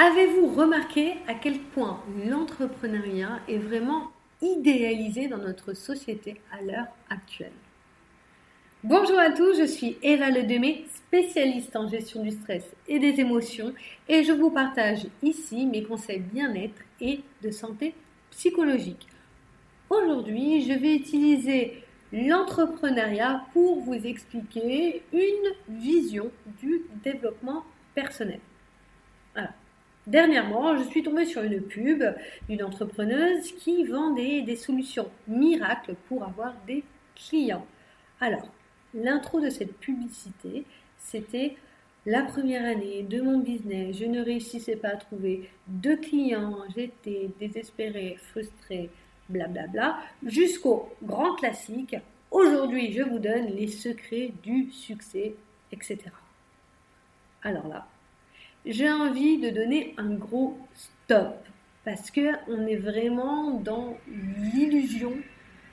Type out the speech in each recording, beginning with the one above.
Avez-vous remarqué à quel point l'entrepreneuriat est vraiment idéalisé dans notre société à l'heure actuelle? Bonjour à tous, je suis Eva Ledemé, spécialiste en gestion du stress et des émotions et je vous partage ici mes conseils bien-être et de santé psychologique. Aujourd'hui, je vais utiliser l'entrepreneuriat pour vous expliquer une vision du développement personnel. Voilà. Dernièrement, je suis tombée sur une pub d'une entrepreneuse qui vendait des solutions miracles pour avoir des clients. Alors, l'intro de cette publicité, c'était la première année de mon business, je ne réussissais pas à trouver de clients, j'étais désespérée, frustrée, blablabla, jusqu'au grand classique. Aujourd'hui, je vous donne les secrets du succès, etc. Alors là, j'ai envie de donner un gros stop parce que on est vraiment dans l'illusion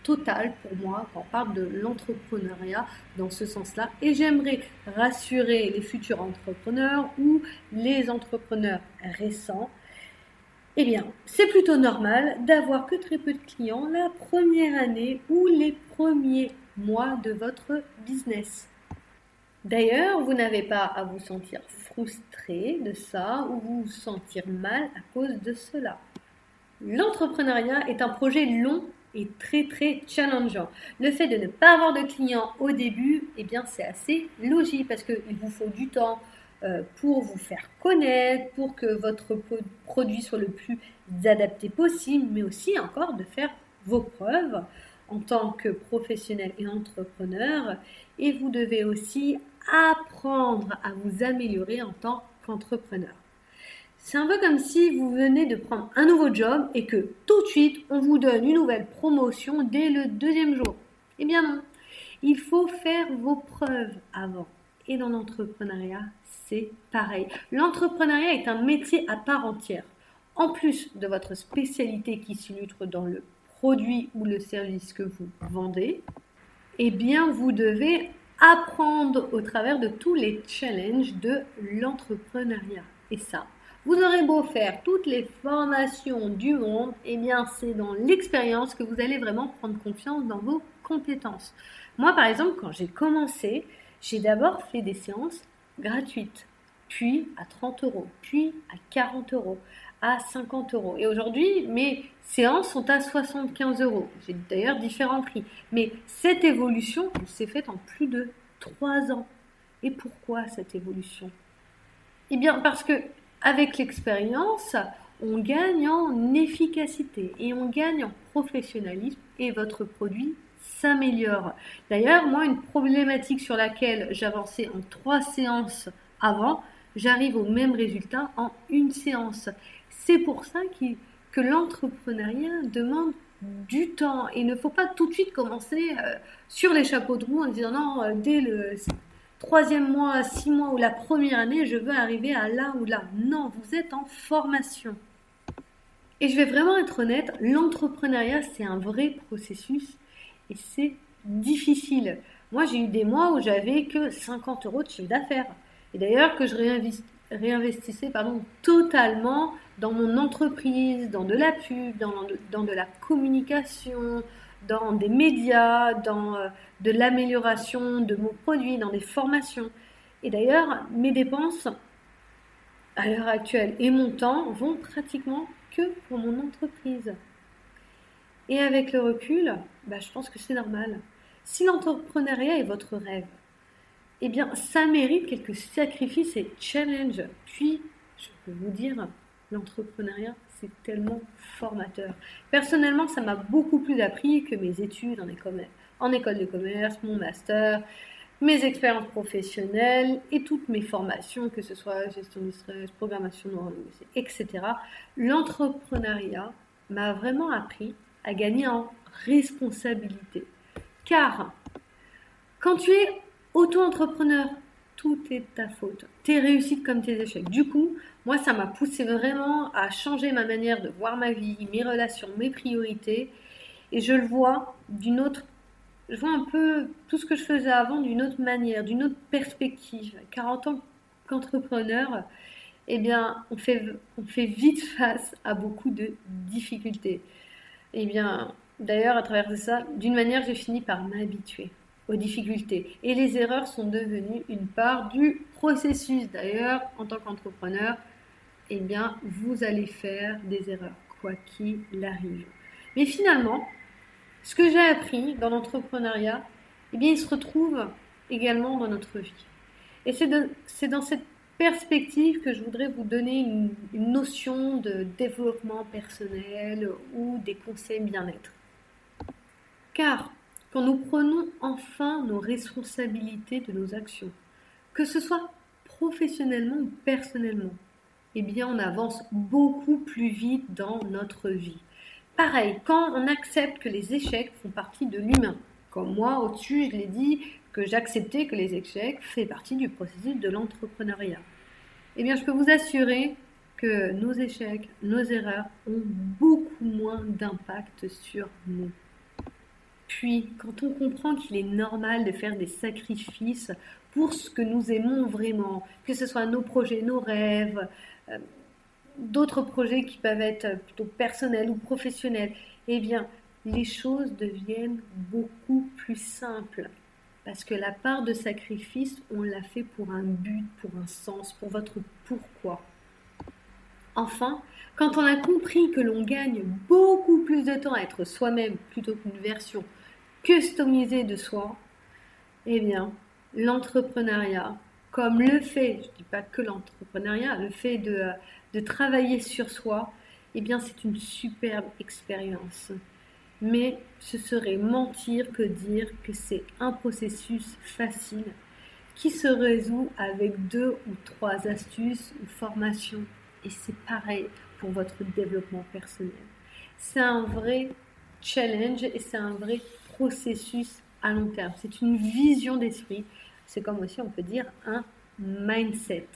totale pour moi quand on parle de l'entrepreneuriat dans ce sens-là et j'aimerais rassurer les futurs entrepreneurs ou les entrepreneurs récents eh bien, c'est plutôt normal d'avoir que très peu de clients la première année ou les premiers mois de votre business. D'ailleurs, vous n'avez pas à vous sentir frustré de ça ou vous sentir mal à cause de cela. L'entrepreneuriat est un projet long et très très challengeant. Le fait de ne pas avoir de clients au début, eh bien c'est assez logique parce qu'il vous faut du temps euh, pour vous faire connaître, pour que votre produit soit le plus adapté possible, mais aussi encore de faire vos preuves en tant que professionnel et entrepreneur. Et vous devez aussi apprendre à vous améliorer en tant qu'entrepreneur. C'est un peu comme si vous venez de prendre un nouveau job et que tout de suite on vous donne une nouvelle promotion dès le deuxième jour. Eh bien non, il faut faire vos preuves avant. Et dans l'entrepreneuriat, c'est pareil. L'entrepreneuriat est un métier à part entière. En plus de votre spécialité qui s'illustre dans le produit ou le service que vous vendez, eh bien, vous devez apprendre au travers de tous les challenges de l'entrepreneuriat. Et ça, vous aurez beau faire toutes les formations du monde, eh bien, c'est dans l'expérience que vous allez vraiment prendre confiance dans vos compétences. Moi, par exemple, quand j'ai commencé, j'ai d'abord fait des séances gratuites, puis à 30 euros, puis à 40 euros, à 50 euros. Et aujourd'hui, mes séances sont à 75 euros. J'ai d'ailleurs différents prix. Mais cette évolution, s'est faite en plus de 3 ans. Et pourquoi cette évolution? Eh bien, parce que avec l'expérience, on gagne en efficacité et on gagne en professionnalisme et votre produit s'améliore. D'ailleurs, moi, une problématique sur laquelle j'avançais en trois séances avant, j'arrive au même résultat en une séance. C'est pour ça que l'entrepreneuriat demande du temps il ne faut pas tout de suite commencer euh, sur les chapeaux de roue en disant non, euh, dès le troisième mois, six mois ou la première année, je veux arriver à là ou là. Non, vous êtes en formation. Et je vais vraiment être honnête, l'entrepreneuriat, c'est un vrai processus et c'est difficile. Moi, j'ai eu des mois où j'avais que 50 euros de chiffre d'affaires. Et d'ailleurs, que je réinvestissais pardon, totalement dans mon entreprise, dans de la pub, dans, dans de la communication, dans des médias, dans euh, de l'amélioration de mon produit, dans des formations. Et d'ailleurs, mes dépenses à l'heure actuelle et mon temps vont pratiquement que pour mon entreprise. Et avec le recul, bah, je pense que c'est normal. Si l'entrepreneuriat est votre rêve, eh bien, ça mérite quelques sacrifices et challenges. Puis, je peux vous dire, l'entrepreneuriat, c'est tellement formateur. Personnellement, ça m'a beaucoup plus appris que mes études en école, de commerce, mon master, mes expériences professionnelles et toutes mes formations, que ce soit gestion du stress, programmation neurolinguistique, etc. L'entrepreneuriat m'a vraiment appris à gagner en responsabilité. Car quand tu es auto-entrepreneur, tout est ta faute. Tes réussites comme tes échecs. Du coup, moi, ça m'a poussé vraiment à changer ma manière de voir ma vie, mes relations, mes priorités. Et je le vois d'une autre. Je vois un peu tout ce que je faisais avant d'une autre manière, d'une autre perspective. Car en tant qu'entrepreneur, eh bien, on fait, vite face à beaucoup de difficultés. Eh bien, d'ailleurs, à travers ça, d'une manière, j'ai fini par m'habituer aux difficultés. Et les erreurs sont devenues une part du processus. D'ailleurs, en tant qu'entrepreneur, eh bien, vous allez faire des erreurs, quoi qu'il arrive. Mais finalement, ce que j'ai appris dans l'entrepreneuriat, eh bien, il se retrouve également dans notre vie. Et c'est dans cette perspective que je voudrais vous donner une, une notion de développement personnel ou des conseils bien-être. Car quand nous prenons enfin nos responsabilités de nos actions, que ce soit professionnellement ou personnellement, eh bien on avance beaucoup plus vite dans notre vie. Pareil, quand on accepte que les échecs font partie de l'humain, comme moi au-dessus je l'ai dit que j'acceptais que les échecs font partie du processus de l'entrepreneuriat, eh bien je peux vous assurer que nos échecs, nos erreurs ont beaucoup moins d'impact sur nous. Puis, quand on comprend qu'il est normal de faire des sacrifices pour ce que nous aimons vraiment, que ce soit nos projets, nos rêves, euh, d'autres projets qui peuvent être plutôt personnels ou professionnels, eh bien, les choses deviennent beaucoup plus simples. Parce que la part de sacrifice, on l'a fait pour un but, pour un sens, pour votre pourquoi. Enfin, quand on a compris que l'on gagne beaucoup de temps à être soi-même plutôt qu'une version customisée de soi, eh bien, l'entrepreneuriat, comme le fait, je ne dis pas que l'entrepreneuriat, le fait de, de, travailler sur soi, eh bien, c'est une superbe expérience. Mais ce serait mentir que dire que c'est un processus facile qui se résout avec deux ou trois astuces ou formations et c'est pareil pour votre développement personnel. C'est un vrai challenge et c'est un vrai processus à long terme. C'est une vision d'esprit. C'est comme aussi, on peut dire, un mindset.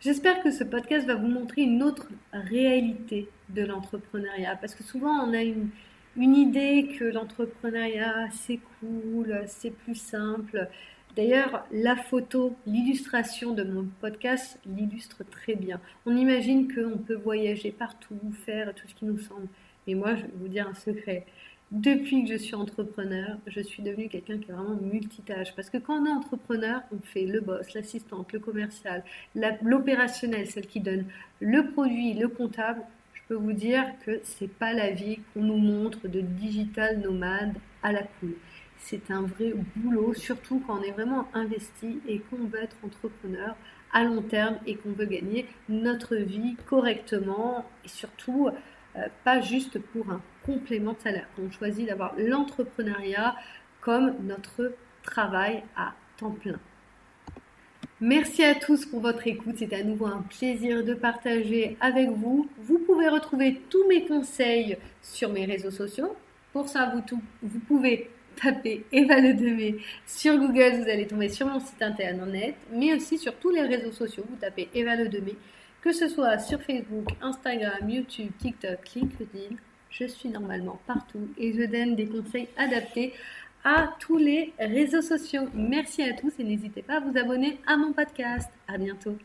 J'espère que ce podcast va vous montrer une autre réalité de l'entrepreneuriat. Parce que souvent, on a une, idée que l'entrepreneuriat, c'est cool, c'est plus simple. D'ailleurs, la photo, l'illustration de mon podcast l'illustre très bien. On imagine qu'on peut voyager partout, faire tout ce qui nous semble. Et moi, je vais vous dire un secret. Depuis que je suis entrepreneur, je suis devenue quelqu'un qui est vraiment multitâche. Parce que quand on est entrepreneur, on fait le boss, l'assistante, le commercial, l'opérationnel, celle qui donne le produit, le comptable. Je peux vous dire que c'est pas la vie qu'on nous montre de digital nomade à la cool c'est un vrai boulot, surtout quand on est vraiment investi et qu'on veut être entrepreneur à long terme et qu'on veut gagner notre vie correctement et surtout euh, pas juste pour un complément de salaire. On choisit d'avoir l'entrepreneuriat comme notre travail à temps plein. Merci à tous pour votre écoute. C'est à nouveau un plaisir de partager avec vous. Vous pouvez retrouver tous mes conseils sur mes réseaux sociaux. Pour ça, vous, vous pouvez tapez Eva Le sur Google, vous allez tomber sur mon site internet, mais aussi sur tous les réseaux sociaux. Vous tapez Eva Le que ce soit sur Facebook, Instagram, YouTube, TikTok, LinkedIn. Je suis normalement partout et je donne des conseils adaptés à tous les réseaux sociaux. Merci à tous et n'hésitez pas à vous abonner à mon podcast. À bientôt.